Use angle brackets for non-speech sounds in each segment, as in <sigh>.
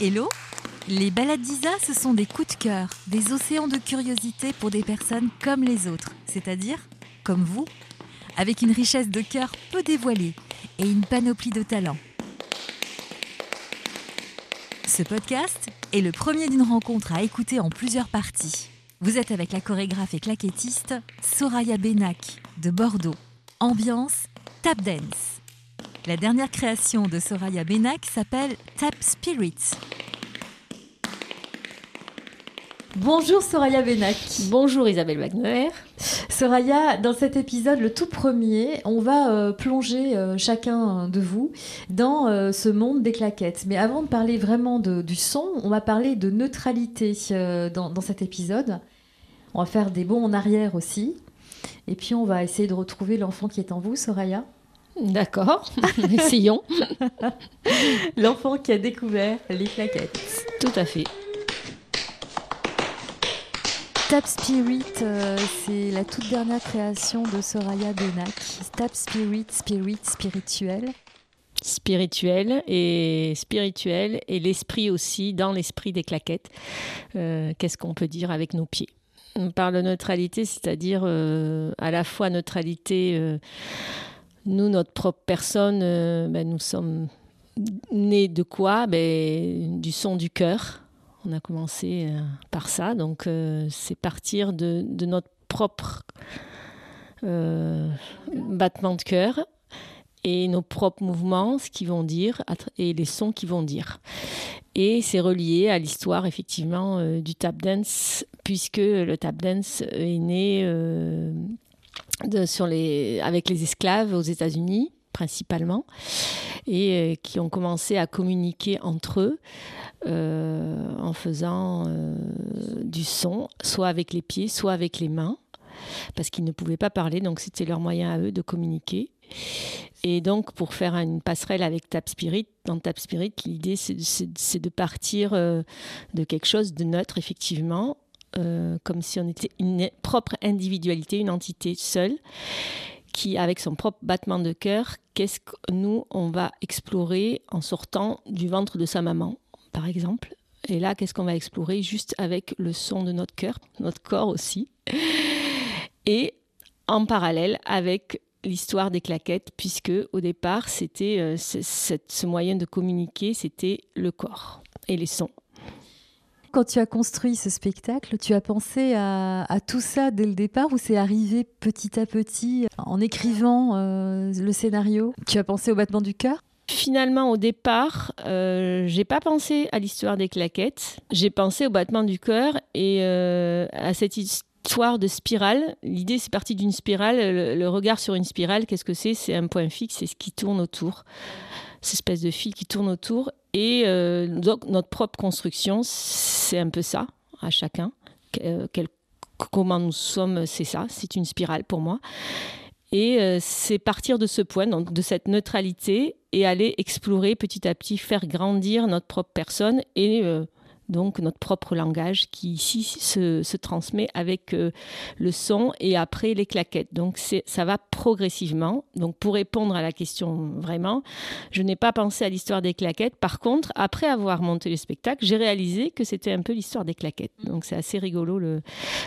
Hello Les balades d'Isa, ce sont des coups de cœur, des océans de curiosité pour des personnes comme les autres, c'est-à-dire comme vous, avec une richesse de cœur peu dévoilée et une panoplie de talents. Ce podcast est le premier d'une rencontre à écouter en plusieurs parties. Vous êtes avec la chorégraphe et claquettiste Soraya Benak de Bordeaux. Ambiance tap dance. La dernière création de Soraya Benak s'appelle Tap Spirit. Bonjour Soraya Benak. Bonjour Isabelle Wagner. Soraya, dans cet épisode, le tout premier, on va euh, plonger euh, chacun de vous dans euh, ce monde des claquettes. Mais avant de parler vraiment de- du son, on va parler de neutralité euh, dans, dans cet épisode. On va faire des bons en arrière aussi. Et puis on va essayer de retrouver l'enfant qui est en vous, Soraya. D'accord, <laughs> essayons. L'enfant qui a découvert les claquettes. Tout à fait. Tap Spirit, euh, c'est la toute dernière création de Soraya Benak. Tap Spirit, spirit, spirituel. Spirituel et spirituel et l'esprit aussi dans l'esprit des claquettes. Euh, Qu'est-ce qu'on peut dire avec nos pieds? On parle de neutralité, c'est-à-dire euh, à la fois neutralité, euh, nous, notre propre personne, euh, ben, nous sommes nés de quoi? Ben, Du son du cœur. On a commencé euh, par ça, donc euh, c'est partir de, notre propre battement de cœur et nos propres mouvements, ce qu'ils vont dire, et les sons qu'ils vont dire. Et c'est relié à l'histoire, effectivement, du tap dance, puisque le tap dance est né sur les, avec les esclaves aux États-Unis, principalement, et euh, qui ont commencé à communiquer entre eux euh, en faisant euh, du son, soit avec les pieds, soit avec les mains, parce qu'ils ne pouvaient pas parler, donc c'était leur moyen à eux de communiquer. Et donc, pour faire une passerelle avec Tap Spirit, dans Tap Spirit, l'idée, c'est de partir de quelque chose de neutre, effectivement, euh, comme si on était une propre individualité, une entité seule, qui, avec son propre battement de cœur, qu'est-ce que nous, on va explorer en sortant du ventre de sa maman, par exemple. Et là, qu'est-ce qu'on va explorer juste avec le son de notre cœur, notre corps aussi. Et en parallèle avec l'histoire des claquettes, puisque au départ, c'était euh, ce- moyen de communiquer, c'était le corps et les sons. Quand tu as construit ce spectacle, tu as pensé à, tout ça dès le départ ou c'est arrivé petit à petit en écrivant euh, le scénario? Tu as pensé au battement du cœur? Finalement, au départ, euh, j'ai pas pensé à l'histoire des claquettes. J'ai pensé au battement du cœur et euh, à cette histoire de spirale. L'idée, c'est parti d'une spirale. Le, le regard sur une spirale, qu'est-ce que c'est? C'est un point fixe, c'est ce qui tourne autour. Cette espèce de fil qui tourne autour. Et euh, donc, notre propre construction, c'est un peu ça, à chacun. Euh, quel- comment nous sommes, c'est ça, c'est une spirale pour moi. Et euh, c'est partir de ce point, donc de cette neutralité, et aller explorer petit à petit, faire grandir notre propre personne et donc notre propre langage qui ici se, se transmet avec euh, le son et après les claquettes. Donc ça va progressivement. Donc pour répondre à la question vraiment, je n'ai pas pensé à l'histoire des claquettes. Par contre, après avoir monté le spectacle, j'ai réalisé que c'était un peu l'histoire des claquettes. Donc c'est assez rigolo le,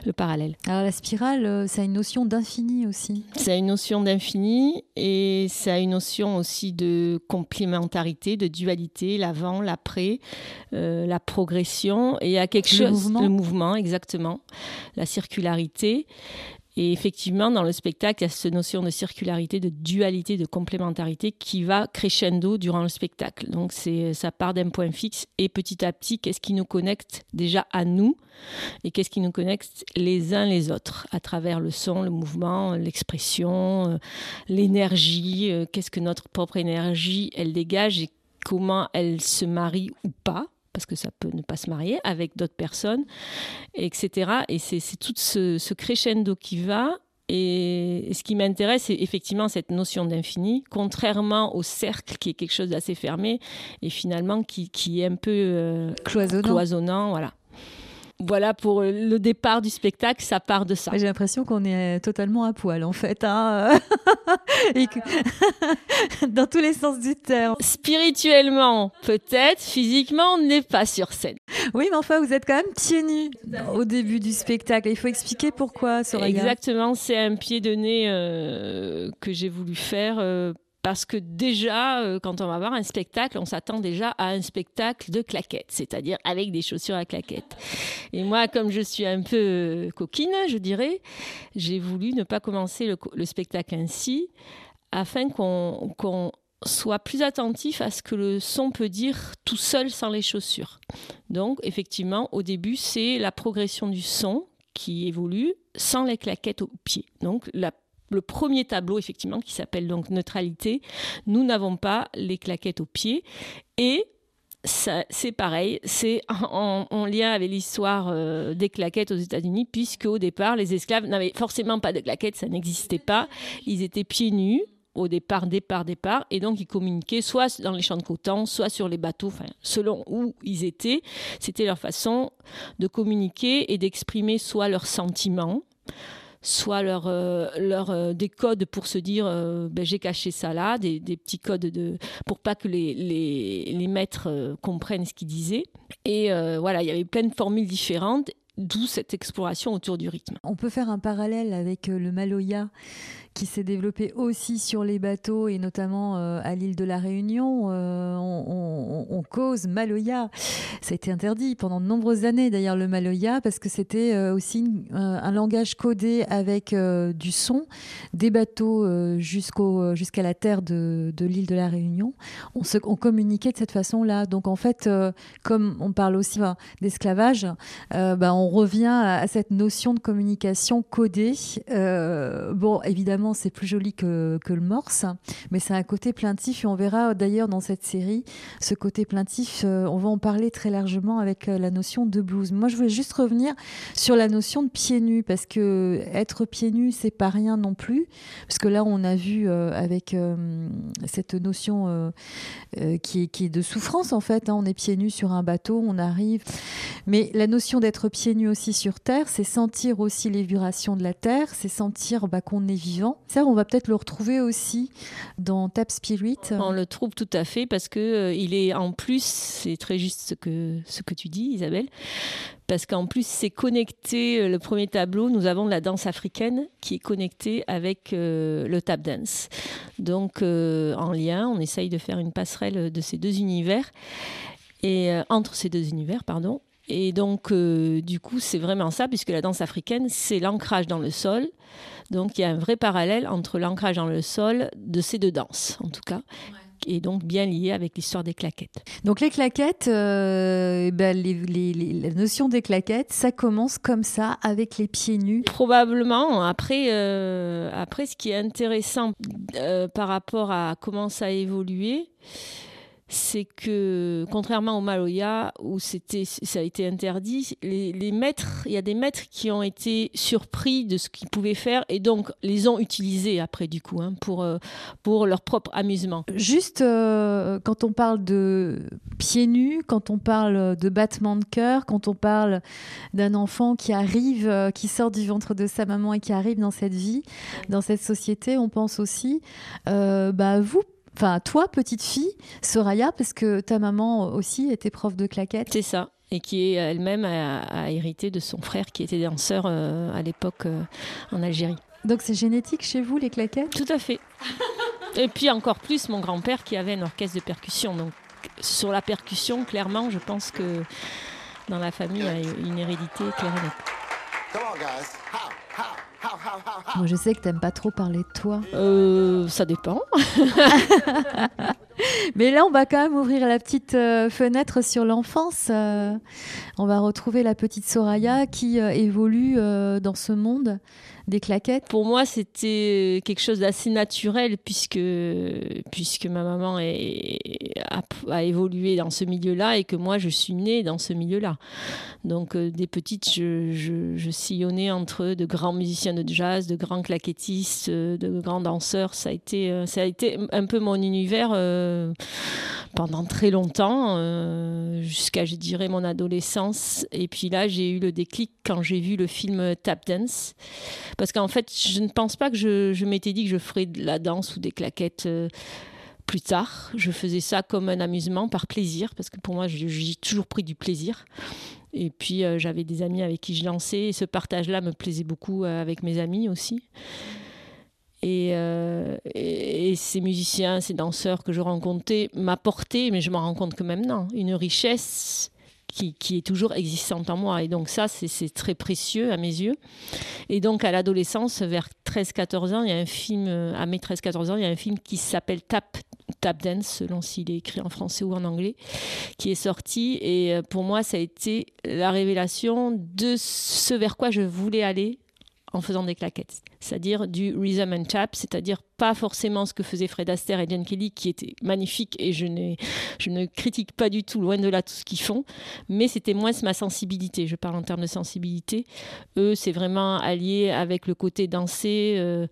le parallèle. Alors la spirale, euh, ça a une notion d'infini aussi. Ça a une notion d'infini et ça a une notion aussi de complémentarité, de dualité, l'avant, l'après, euh, la progression. Et il y a quelque Le chose, mouvement. le mouvement, exactement, la circularité. Et effectivement, dans le spectacle, il y a cette notion de circularité, de dualité, de complémentarité qui va crescendo durant le spectacle. Donc, c'est, ça part d'un point fixe et petit à petit, qu'est-ce qui nous connecte déjà à nous et qu'est-ce qui nous connecte les uns les autres à travers le son, le mouvement, l'expression, euh, l'énergie, euh, qu'est-ce que notre propre énergie, elle dégage et comment elle se marie ou pas parce que ça peut ne pas se marier avec d'autres personnes, etc. Et c'est tout ce, ce crescendo qui va. Et, et ce qui m'intéresse, c'est effectivement cette notion d'infini, contrairement au cercle qui est quelque chose d'assez fermé et finalement qui, qui est un peu euh, Cloisonnant. cloisonnant. Voilà. Voilà pour le départ du spectacle, ça part de ça. J'ai l'impression qu'on est totalement à poil en fait, hein <laughs> Et <laughs> dans tous les sens du terme. Spirituellement, peut-être, physiquement, on n'est pas sur scène. Oui, mais enfin, vous êtes quand même pieds nus au début du spectacle. Il faut expliquer pourquoi, Soraya. Exactement, c'est un pied de nez euh, que j'ai voulu faire. Euh, parce que déjà, euh, quand on va voir un spectacle, on s'attend déjà à un spectacle de claquettes, c'est-à-dire avec des chaussures à claquettes. Et moi, comme je suis un peu euh, coquine, je dirais, j'ai voulu ne pas commencer le, spectacle ainsi, afin qu'on soit plus attentif à ce que le son peut dire tout seul sans les chaussures. Donc, effectivement, au début, c'est la progression du son qui évolue sans les claquettes aux pieds. Donc, la le premier tableau, effectivement, qui s'appelle donc Neutralité, nous n'avons pas les claquettes aux pieds. Et c'est pareil, c'est en, lien avec l'histoire euh, des claquettes aux États-Unis, puisque au départ, les esclaves n'avaient forcément pas de claquettes, ça n'existait pas. Ils étaient pieds nus au départ, départ, départ, et donc ils communiquaient soit dans les champs de coton, soit sur les bateaux, selon où ils étaient. C'était leur façon de communiquer et d'exprimer soit leurs sentiments, soit leur, euh, leur euh, des codes pour se dire euh, ben, j'ai caché ça là, des, des, petits codes de, pour pas que les, les, les maîtres comprennent ce qu'ils disaient. Et voilà, il y avait plein de formules différentes, d'où cette exploration autour du rythme. On peut faire un parallèle avec le Maloya qui s'est développé aussi sur les bateaux et notamment euh, à l'île de la Réunion. Euh, on, cause Maloya. Ça a été interdit pendant de nombreuses années d'ailleurs le Maloya parce que c'était euh, aussi un langage codé avec du son des bateaux jusqu'au jusqu'à la terre de, de l'île de la Réunion. On, communiquait de cette façon-là. Donc en fait, comme on parle aussi d'esclavage, bah, on revient à, cette notion de communication codée. bon, évidemment c'est plus joli que, le morse, mais c'est un côté plaintif et on verra d'ailleurs dans cette série ce côté plaintif. Euh, on va en parler très largement avec euh, la notion de blues. Moi, je voulais juste revenir sur la notion de pieds nus parce que être pieds nus, c'est pas rien non plus, parce que là, on a vu euh, avec cette notion qui, est, qui, est, de souffrance en fait. Hein. on est pieds nus sur un bateau, on arrive, mais la notion d'être pieds nus aussi sur terre, c'est sentir aussi les vibrations de la terre, c'est sentir bah, qu'on est vivant on va peut-être le retrouver aussi dans Tap Spirit. On le trouve tout à fait parce que euh, il est en plus, c'est très juste ce que, ce que tu dis, Isabelle, parce qu'en plus c'est connecté, euh, le premier tableau, nous avons la danse africaine qui est connectée avec euh, le tap dance. Donc en lien, on essaye de faire une passerelle de ces deux univers, et entre ces deux univers, pardon. Et donc, du coup, c'est vraiment ça, puisque la danse africaine, c'est l'ancrage dans le sol, donc il y a un vrai parallèle entre l'ancrage dans le sol de ces deux danses, en tout cas. et donc bien lié avec l'histoire des claquettes. Donc les claquettes, euh, eh ben la notion des claquettes, ça commence comme ça avec les pieds nus. Probablement. Après, euh, après ce qui est intéressant euh, par rapport à comment ça a évolué, c'est que contrairement au Maloya où c'était ça a été interdit, les, maîtres, il y a des maîtres qui ont été surpris de ce qu'ils pouvaient faire et donc les ont utilisés après du coup hein, pour euh, pour leur propre amusement. Juste euh, quand on parle de pieds nus, quand on parle de battement de cœur, quand on parle d'un enfant qui arrive, euh, qui sort du ventre de sa maman et qui arrive dans cette vie, dans cette société, on pense aussi, bah vous Enfin, toi, petite fille, Soraya, parce que ta maman aussi était prof de claquettes. C'est ça. Et qui elle-même a, hérité de son frère qui était danseur euh, à l'époque euh, en Algérie. Donc c'est génétique chez vous, les claquettes? Tout à fait. Et puis encore plus mon grand-père qui avait un orchestre de percussion. Donc sur la percussion, clairement, je pense que dans la famille, il y a une hérédité claire moi, je sais que t'aimes pas trop parler de toi. Euh, ça dépend. <laughs> Mais là, on va quand même ouvrir la petite euh, fenêtre sur l'enfance. Euh, on va retrouver la petite Soraya qui évolue dans ce monde des claquettes? Pour moi, c'était quelque chose d'assez naturel puisque, puisque ma maman a, évolué dans ce milieu-là et que moi, je suis née dans ce milieu-là. Donc, euh, des petites, je, sillonnais entre de grands musiciens de jazz, de grands claquettistes, euh, de grands danseurs. Ça a été, euh, ça a été un peu mon univers pendant très longtemps, jusqu'à, je dirais, mon adolescence. Et puis là, j'ai eu le déclic quand j'ai vu le film Tap Dance. Parce qu'en fait, je ne pense pas que je, m'étais dit que je ferais de la danse ou des claquettes plus tard. Je faisais ça comme un amusement, par plaisir, parce que pour moi, j'ai toujours pris du plaisir. Et puis, euh, j'avais des amis avec qui je dansais. Et ce partage-là me plaisait beaucoup euh, avec mes amis aussi. Euh, et, ces musiciens, ces danseurs que je rencontrais m'apportaient, mais je m'en rends compte que maintenant, une richesse qui, est toujours existante en moi. Et donc ça, c'est très précieux à mes yeux. Et donc à l'adolescence, vers 13-14 ans, il y a un film, à mes 13-14 ans, il y a un film qui s'appelle Tap Tap Dance, selon s'il est écrit en français ou en anglais, qui est sorti. Et euh, pour moi, ça a été la révélation de ce vers quoi je voulais aller en faisant des claquettes, c'est-à-dire du rhythm and tap, c'est-à-dire pas forcément ce que faisaient Fred Astaire et Jen Kelly, qui était magnifique et je, je ne critique pas du tout, loin de là, tout ce qu'ils font, mais c'était moins ma sensibilité. Je parle en termes de sensibilité. Eux, c'est vraiment allié avec le côté dansé. Euh,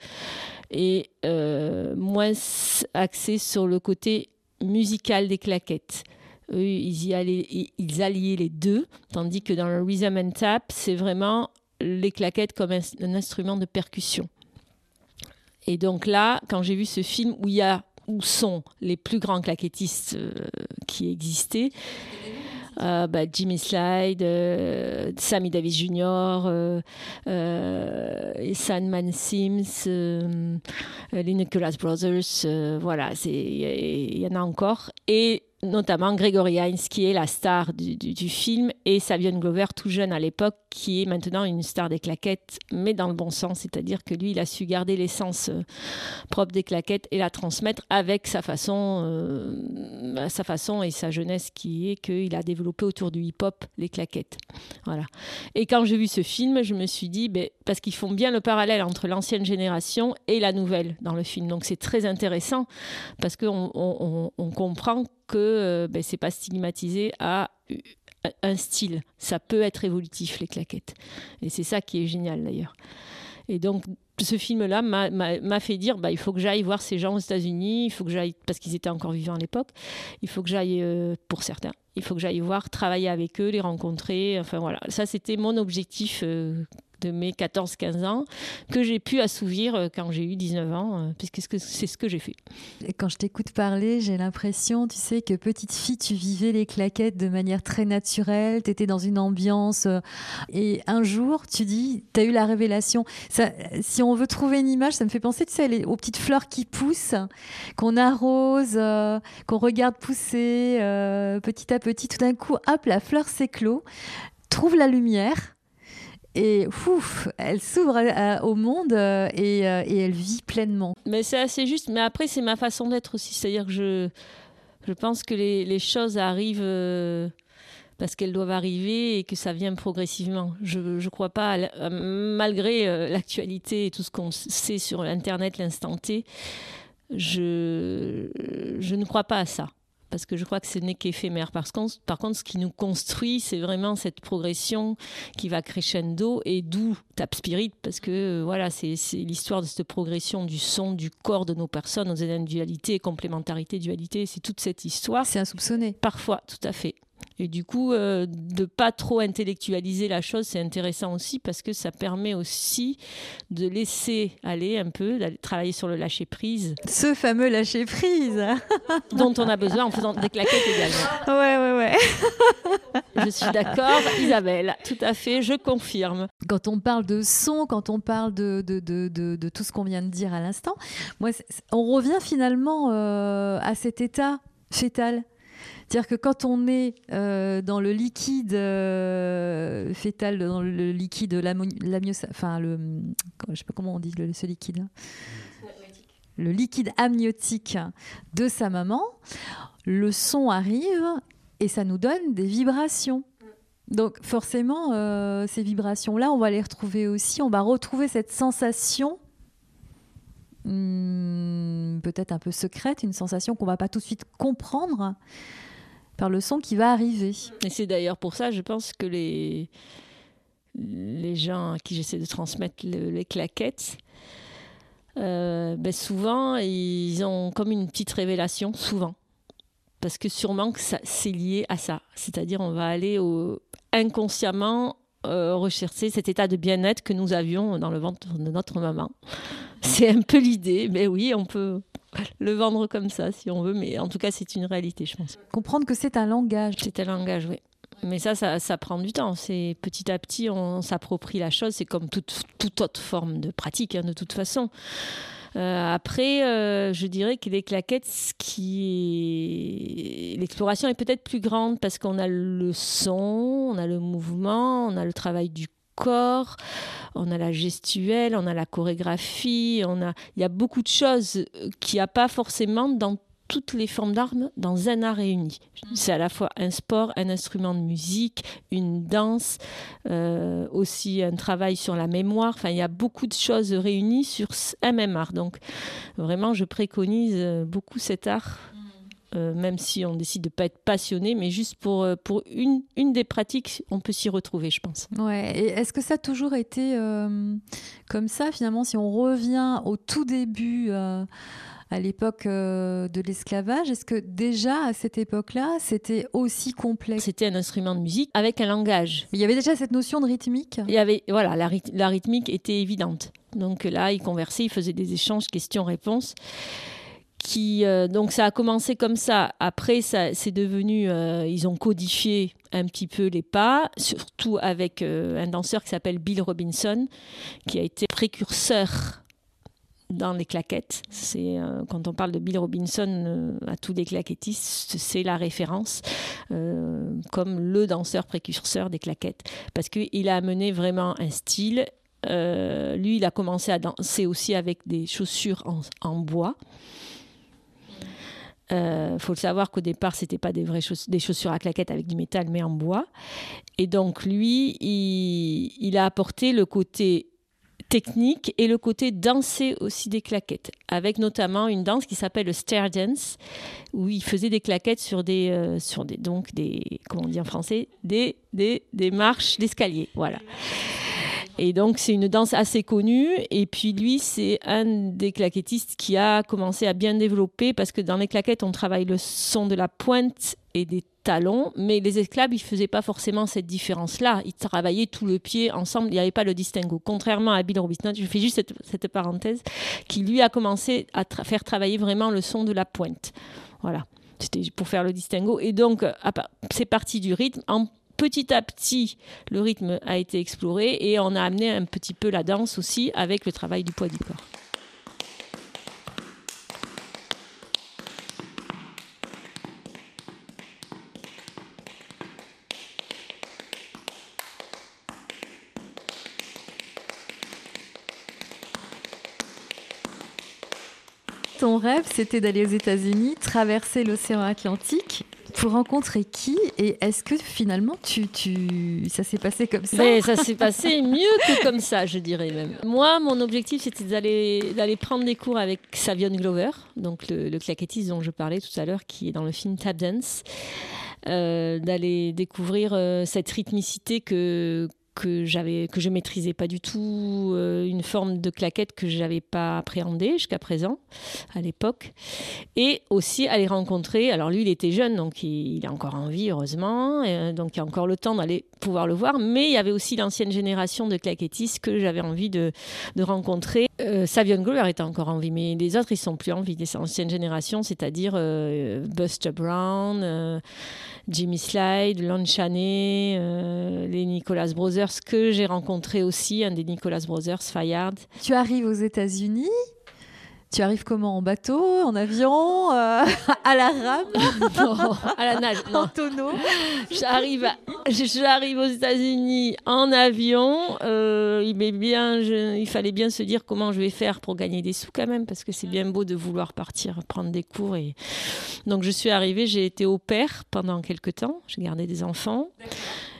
et euh, moins axé sur le côté musical des claquettes. Eux, ils, y allaient, ils alliaient les deux, tandis que dans le rhythm and tap, c'est vraiment les claquettes comme un, instrument de percussion. Et donc là, quand j'ai vu ce film où il y a où sont les plus grands claquettistes euh, qui existaient, euh, bah, Jimmy Slide, euh, Sammy Davis Jr., Sandman Sims, les Nicholas Brothers, voilà, il y, y, en a encore. Et notamment Gregory Hines, qui est la star du, du, film, et Savion Glover, tout jeune à l'époque, qui est maintenant une star des claquettes, mais dans le bon sens, c'est-à-dire que lui, il a su garder l'essence euh, propre des claquettes et la transmettre avec sa façon, euh, sa façon et sa jeunesse, qui est qu'il a développé autour du hip-hop les claquettes. Voilà. Et quand j'ai vu ce film, je me suis dit, ben, parce qu'ils font bien le parallèle entre l'ancienne génération et la nouvelle dans le film, donc c'est très intéressant parce qu'on on, on comprend que euh, ben, c'est pas stigmatisé à un style. Ça peut être évolutif, les claquettes. Et c'est ça qui est génial d'ailleurs. Et donc, ce film-là m'a fait dire bah, il faut que j'aille voir ces gens aux États-Unis, il faut que j'aille, parce qu'ils étaient encore vivants à l'époque, il faut que j'aille, euh, pour certains, il faut que j'aille voir, travailler avec eux, les rencontrer. Enfin voilà, ça c'était mon objectif euh, de mes 14-15 ans que j'ai pu assouvir euh, quand j'ai eu 19 ans, euh, puisque c'est ce que j'ai fait. Quand je t'écoute parler, j'ai l'impression, tu sais, que petite fille, tu vivais les claquettes de manière très naturelle, tu étais dans une ambiance, et un jour, tu dis, tu as eu la révélation. Si on veut trouver une image, ça me fait penser, tu sais, aux petites fleurs qui poussent, qu'on arrose, qu'on regarde pousser petit à petit, tout d'un coup, hop, la fleur s'éclot, trouve la lumière et ouf, elle s'ouvre au monde euh, et, euh, elle vit pleinement. Mais c'est assez juste. Mais après, c'est ma façon d'être aussi. C'est-à-dire que je, je pense que les, les choses arrivent euh, parce qu'elles doivent arriver et que ça vient progressivement. Je ne crois pas, malgré l'actualité et tout ce qu'on sait sur Internet, l'instant T, je, je ne crois pas à ça parce que je crois que ce n'est qu'éphémère. Par contre, par contre, ce qui nous construit, c'est vraiment cette progression qui va crescendo et d'où Tap Spirit, parce que euh, voilà, c'est l'histoire de cette progression du son, du corps de nos personnes, nos individualités, complémentarité, dualité, c'est toute cette histoire. C'est insoupçonné. Parfois, tout à fait. Et du coup, euh, de pas trop intellectualiser la chose, c'est intéressant aussi parce que ça permet aussi de laisser aller un peu, d'aller travailler sur le lâcher prise. Ce fameux lâcher prise <laughs> dont on a besoin en faisant des claquettes également. Ouais, ouais, ouais. je suis d'accord, Isabelle, tout à fait, je confirme. Quand on parle de son, quand on parle de, de, de, de tout ce qu'on vient de dire à l'instant, moi, on revient finalement euh, à cet état fétal c'est-à-dire que quand on est euh, dans le liquide euh, fœtal, dans le liquide le, liquide. Amniotique de sa maman, le son arrive et ça nous donne des vibrations. Donc forcément, euh, ces vibrations-là, on va les retrouver aussi. On va retrouver cette sensation hmm, peut-être un peu secrète, une sensation qu'on va pas tout de suite comprendre, par le son qui va arriver. Et c'est d'ailleurs pour ça, je pense que les, les gens à qui j'essaie de transmettre les claquettes, euh, ben souvent, ils ont comme une petite révélation, souvent. parce que sûrement que c'est lié à ça. C'est-à-dire on va aller inconsciemment euh, rechercher cet état de bien-être que nous avions dans le ventre de notre maman. C'est un peu l'idée, mais oui, on peut <laughs> le vendre comme ça si on veut, mais en tout cas c'est une réalité, je pense. Comprendre que c'est un langage. C'est un langage, oui. Mais ça, ça, prend du temps. C'est petit à petit, on s'approprie la chose. C'est comme toute, toute autre forme de pratique, hein, de toute façon. Euh, après, euh, je dirais que les claquettes, ce qui l'exploration est peut-être plus grande parce qu'on a le son, on a le mouvement, on a le travail du corps, on a la gestuelle, on a la chorégraphie, on a, il y a beaucoup de choses qu'il n'y a pas forcément dans toutes les formes d'armes dans un art réuni. C'est à la fois un sport, un instrument de musique, une danse, euh, aussi un travail sur la mémoire. Enfin, il y a beaucoup de choses réunies sur un même art. Donc, vraiment, je préconise beaucoup cet art. Euh, même si on décide de ne pas être passionné, mais juste pour, pour une, une des pratiques, on peut s'y retrouver, je pense. Ouais. Et est-ce que ça a toujours été comme ça, finalement, si on revient au tout début à l'époque euh, de l'esclavage. Est-ce que déjà à cette époque-là, c'était aussi complexe? C'était un instrument de musique avec un langage. il y avait déjà cette notion de rythmique? Il y avait, voilà, la, la rythmique était évidente. Donc là, ils conversaient, ils faisaient des échanges questions-réponses. Euh, donc ça a commencé comme ça. Après, c'est devenu, euh, ils ont codifié un petit peu les pas, surtout avec un danseur qui s'appelle Bill Robinson, qui a été précurseur dans les claquettes. C'est euh, quand on parle de Bill Robinson euh, à tous les claquettistes, c'est la référence euh, comme le danseur précurseur des claquettes parce qu'il a amené vraiment un style. lui, il a commencé à danser aussi avec des chaussures en, bois. Il faut le savoir qu'au départ, c'était pas des vraies des chaussures à claquettes avec du métal, mais en bois. Et donc lui, il, a apporté le côté technique et le côté danser aussi des claquettes, avec notamment une danse qui s'appelle le stair dance, où il faisait des claquettes sur des, euh, sur des, donc des, comment français, des, des, des marches d'escalier, voilà. Et donc, c'est une danse assez connue. Et puis, lui, c'est un des claquettistes qui a commencé à bien développer parce que dans les claquettes, on travaille le son de la pointe et des talons, mais les esclaves, ils faisaient pas forcément cette différence-là. Ils travaillaient tout le pied ensemble, il n'y avait pas le distinguo. Contrairement à Bill Robinson, je fais juste cette, parenthèse, qui lui a commencé à faire travailler vraiment le son de la pointe. Voilà, c'était pour faire le distinguo. Et donc, c'est parti du rythme. Petit à petit, le rythme a été exploré et on a amené un petit peu la danse aussi avec le travail du poids du corps. ton rêve, c'était d'aller aux États-Unis, traverser l'océan Atlantique pour rencontrer qui Et est-ce que finalement, tu, ça s'est passé comme ça Mais Ça s'est passé mieux que comme ça, je dirais même. Moi, mon objectif, c'était d'aller, d'aller prendre des cours avec Savion Glover, donc le, le claquettiste dont je parlais tout à l'heure, qui est dans le film Tap Dance. Euh, d'aller découvrir euh, cette rythmicité que que j'avais que je maîtrisais pas du tout euh, une forme de claquette que j'avais pas appréhendée jusqu'à présent à l'époque. Et aussi aller rencontrer alors lui il était jeune donc il, a encore envie heureusement donc il a encore le temps d'aller pouvoir le voir. Mais il y avait aussi l'ancienne génération de claquettistes que j'avais envie de, de rencontrer. Euh, Savion Glover était encore en vie mais les autres ils sont plus en vie des anciennes générations c'est-à-dire euh, Buster Brown euh, Jimmy Slide Lon Chaney les Nicholas Brothers que j'ai rencontré aussi, un des Nicholas Brothers, Fayard. Tu arrives aux États-Unis tu arrives comment? En bateau? En avion? Euh, <laughs> À la rame? <laughs> À la nage En tonneau? J'arrive, j'arrive aux États-Unis en avion. Euh, il, bien, il fallait bien se dire comment je vais faire pour gagner des sous quand même, parce que c'est bien beau de vouloir partir prendre des cours. Et... Donc je suis arrivée, j'ai été au père pendant quelques temps. J'ai gardé des enfants.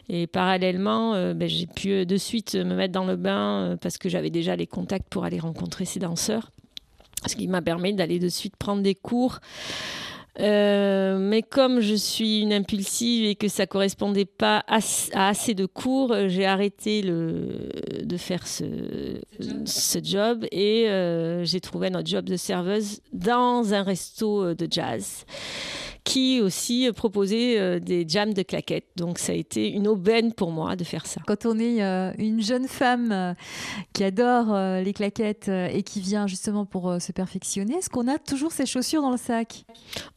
Et parallèlement, euh, ben, j'ai pu euh, de suite me mettre dans le bain euh, parce que j'avais déjà les contacts pour aller rencontrer ces danseurs. Ce qui m'a permis d'aller de suite prendre des cours. mais comme je suis une impulsive et que ça correspondait pas à, assez de cours, j'ai arrêté le, de faire ce, ce job, et j'ai trouvé un autre job de serveuse dans un resto de jazz qui aussi proposait des jams de claquettes. Donc ça a été une aubaine pour moi de faire ça. Quand on est une jeune femme qui adore les claquettes et qui vient justement pour se perfectionner, est-ce qu'on a toujours ses chaussures dans le sac?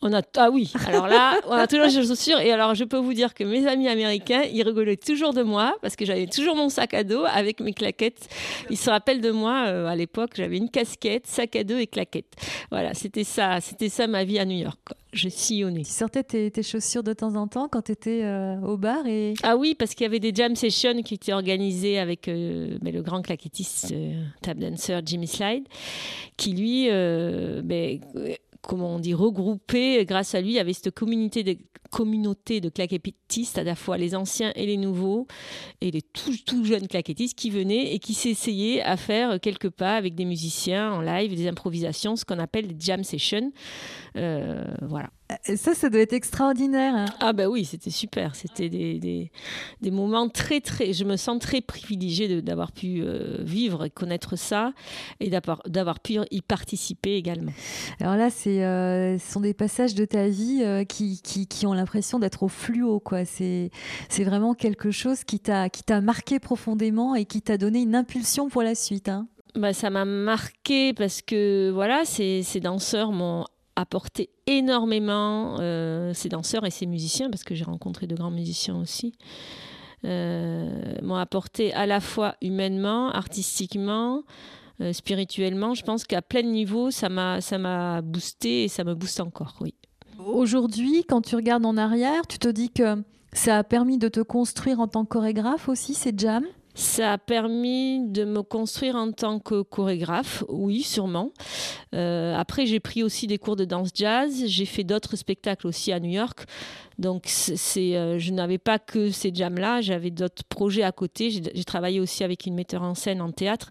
On a ah oui. Alors là, on a toujours ses chaussures et alors je peux vous dire que mes amis américains, ils rigolaient toujours de moi parce que j'avais toujours mon sac à dos avec mes claquettes. Ils se rappellent de moi à l'époque, j'avais une casquette, sac à dos et claquettes. Voilà, c'était ça, c'était ça ma vie à New York. Je sillonnais. Tu sortais tes, chaussures de temps en temps quand tu étais euh, au bar et... Ah oui, parce qu'il y avait des jam sessions qui étaient organisées avec euh, ben, le grand claquettiste euh, tap dancer Jimmy Slide, qui lui, ben, comment on dit, regroupé, grâce à lui, il y avait cette communauté de, communauté de claquettistes, à la fois les anciens et les nouveaux, et les tout, tout jeunes claquettistes qui venaient et qui s'essayaient à faire quelques pas avec des musiciens en live, des improvisations, ce qu'on appelle des jam sessions. Euh, voilà. Ça, ça doit être extraordinaire. Hein. Ah ben oui, c'était super. C'était des, des, moments très, très... Je me sens très privilégiée d'avoir pu euh, vivre et connaître ça et d'avoir pu y participer également. Alors là, euh, ce sont des passages de ta vie euh, qui, qui, qui, ont l'impression d'être au fluo. Quoi. C'est, vraiment quelque chose qui t'a, qui t'a marqué profondément et qui t'a donné une impulsion pour la suite. Hein. Bah, ça m'a marqué parce que voilà, ces, ces danseurs m'ont apporté énormément, euh, ces danseurs et ces musiciens, parce que j'ai rencontré de grands musiciens aussi, euh, m'ont apporté à la fois humainement, artistiquement, euh, spirituellement. Je pense qu'à plein niveau, ça m'a, ça m'a boosté et ça me booste encore, oui. Aujourd'hui, quand tu regardes en arrière, tu te dis que ça a permis de te construire en tant que chorégraphe aussi, ces jams? Ça a permis de me construire en tant que chorégraphe, oui, sûrement. Euh, après, j'ai pris aussi des cours de danse jazz. J'ai fait d'autres spectacles aussi à New York. Donc, c'est, euh, je n'avais pas que ces jams-là. J'avais d'autres projets à côté. J'ai, travaillé aussi avec une metteur en scène en théâtre.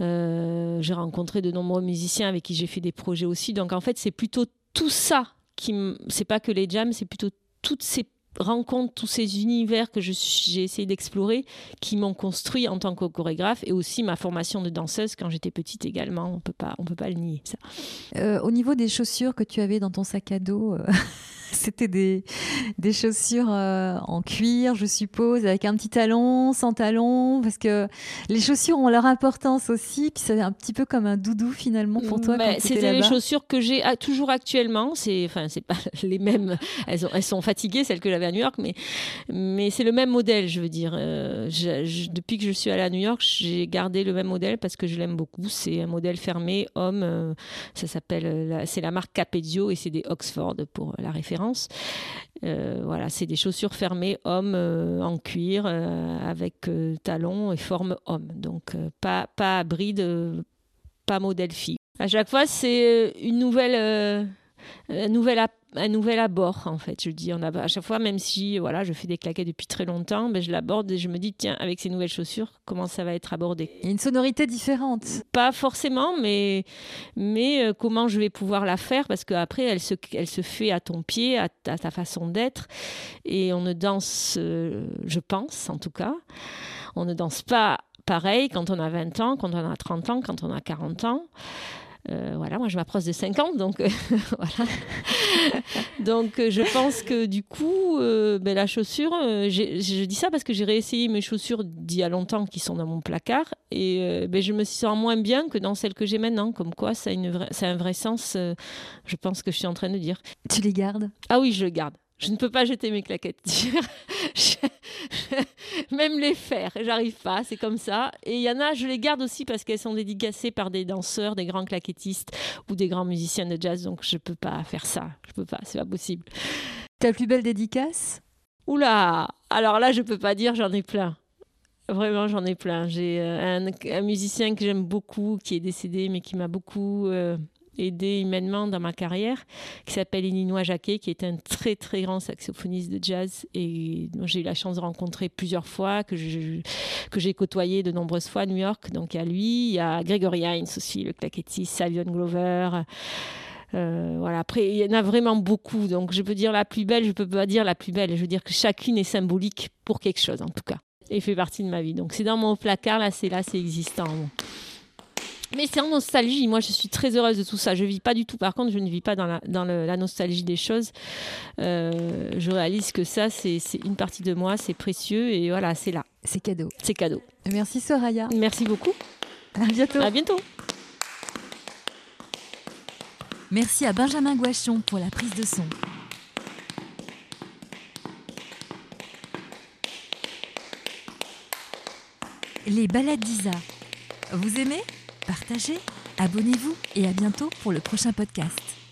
Euh, j'ai rencontré de nombreux musiciens avec qui j'ai fait des projets aussi. Donc, en fait, c'est plutôt tout ça qui, c'est pas que les jams, c'est plutôt toutes ces rencontre tous ces univers que j'ai essayé d'explorer qui m'ont construit en tant que chorégraphe et aussi ma formation de danseuse quand j'étais petite également. On peut pas, on peut pas le nier ça. Euh, au niveau des chaussures que tu avais dans ton sac à dos. Euh, <laughs> C'était des, des chaussures euh, en cuir, je suppose, avec un petit talon, sans talon, parce que les chaussures ont leur importance aussi. Puis c'est un petit peu comme un doudou finalement pour toi. C'était les chaussures que j'ai toujours actuellement. C'est, enfin, c'est pas <laughs> les mêmes. Elles, elles sont fatiguées, celles que j'avais à New York, mais, mais c'est le même modèle, je veux dire. Euh, depuis que je suis allée à New York, j'ai gardé le même modèle parce que je l'aime beaucoup. C'est un modèle fermé, homme. Euh, ça s'appelle, c'est la marque Capezio et c'est des Oxford pour la référence. Euh, voilà, c'est des chaussures fermées hommes euh, en cuir euh, avec talons et forme homme. Donc pas pas bride, pas modèle fille. À chaque fois, c'est une nouvelle nouvel, un nouvel abord, en fait. Je dis, on a, à chaque fois, même si voilà, je fais des claquettes depuis très longtemps, ben, je l'aborde et je me dis, tiens, avec ces nouvelles chaussures, comment ça va être abordé? Il y a une sonorité différente. Pas forcément, mais, mais euh, comment je vais pouvoir la faire? Parce qu'après, elle se, elle se fait à ton pied, à, ta façon d'être. Et on ne danse, euh, je pense en tout cas, on ne danse pas pareil quand on a 20 ans, quand on a 30 ans, quand on a 40 ans. Euh, voilà, moi je m'approche de 50, donc euh, <laughs> voilà. donc euh, je pense que du coup, ben, la chaussure, je dis ça parce que j'ai réessayé mes chaussures d'il y a longtemps qui sont dans mon placard et ben, je me sens moins bien que dans celles que j'ai maintenant. Comme quoi, ça a, une ça a un vrai sens, je pense que je suis en train de dire. Tu les gardes? Ah oui, je les garde. Je ne peux pas jeter mes claquettes. <laughs> Même les faire, j'arrive pas, c'est comme ça. Et il y en a, je les garde aussi parce qu'elles sont dédicacées par des danseurs, des grands claquettistes ou des grands musiciens de jazz. Donc je peux pas faire ça. Je peux pas, c'est pas possible. Ta plus belle dédicace? Oula Alors là, je peux pas dire, j'en ai plein. Vraiment, j'en ai plein. J'ai euh, un, musicien que j'aime beaucoup, qui est décédé, mais qui m'a beaucoup euh, aidé humainement dans ma carrière, qui s'appelle Ininois Jacquet, qui est un très très grand saxophoniste de jazz et dont j'ai eu la chance de rencontrer plusieurs fois, que j'ai côtoyé de nombreuses fois à New York. Donc il y a lui, il y a Gregory Hines aussi, le claquettiste, Savion Glover. Euh, voilà. Après, il y en a vraiment beaucoup. Donc, je peux dire la plus belle, je peux pas dire la plus belle. Je veux dire que chacune est symbolique pour quelque chose, en tout cas, et fait partie de ma vie. Donc, c'est dans mon placard, là, c'est là, c'est existant. Mais c'est en nostalgie. Moi, je suis très heureuse de tout ça. Je vis pas du tout. Par contre, je ne vis pas dans la, dans la nostalgie des choses. Euh, je réalise que ça, c'est une partie de moi. C'est précieux. Et voilà, c'est là. C'est cadeau. C'est cadeau. Merci, Soraya. Merci beaucoup. À bientôt. À bientôt. Merci à Benjamin Guachon pour la prise de son. Les balades d'Isa. Vous aimez? Partagez, abonnez-vous et à bientôt pour le prochain podcast.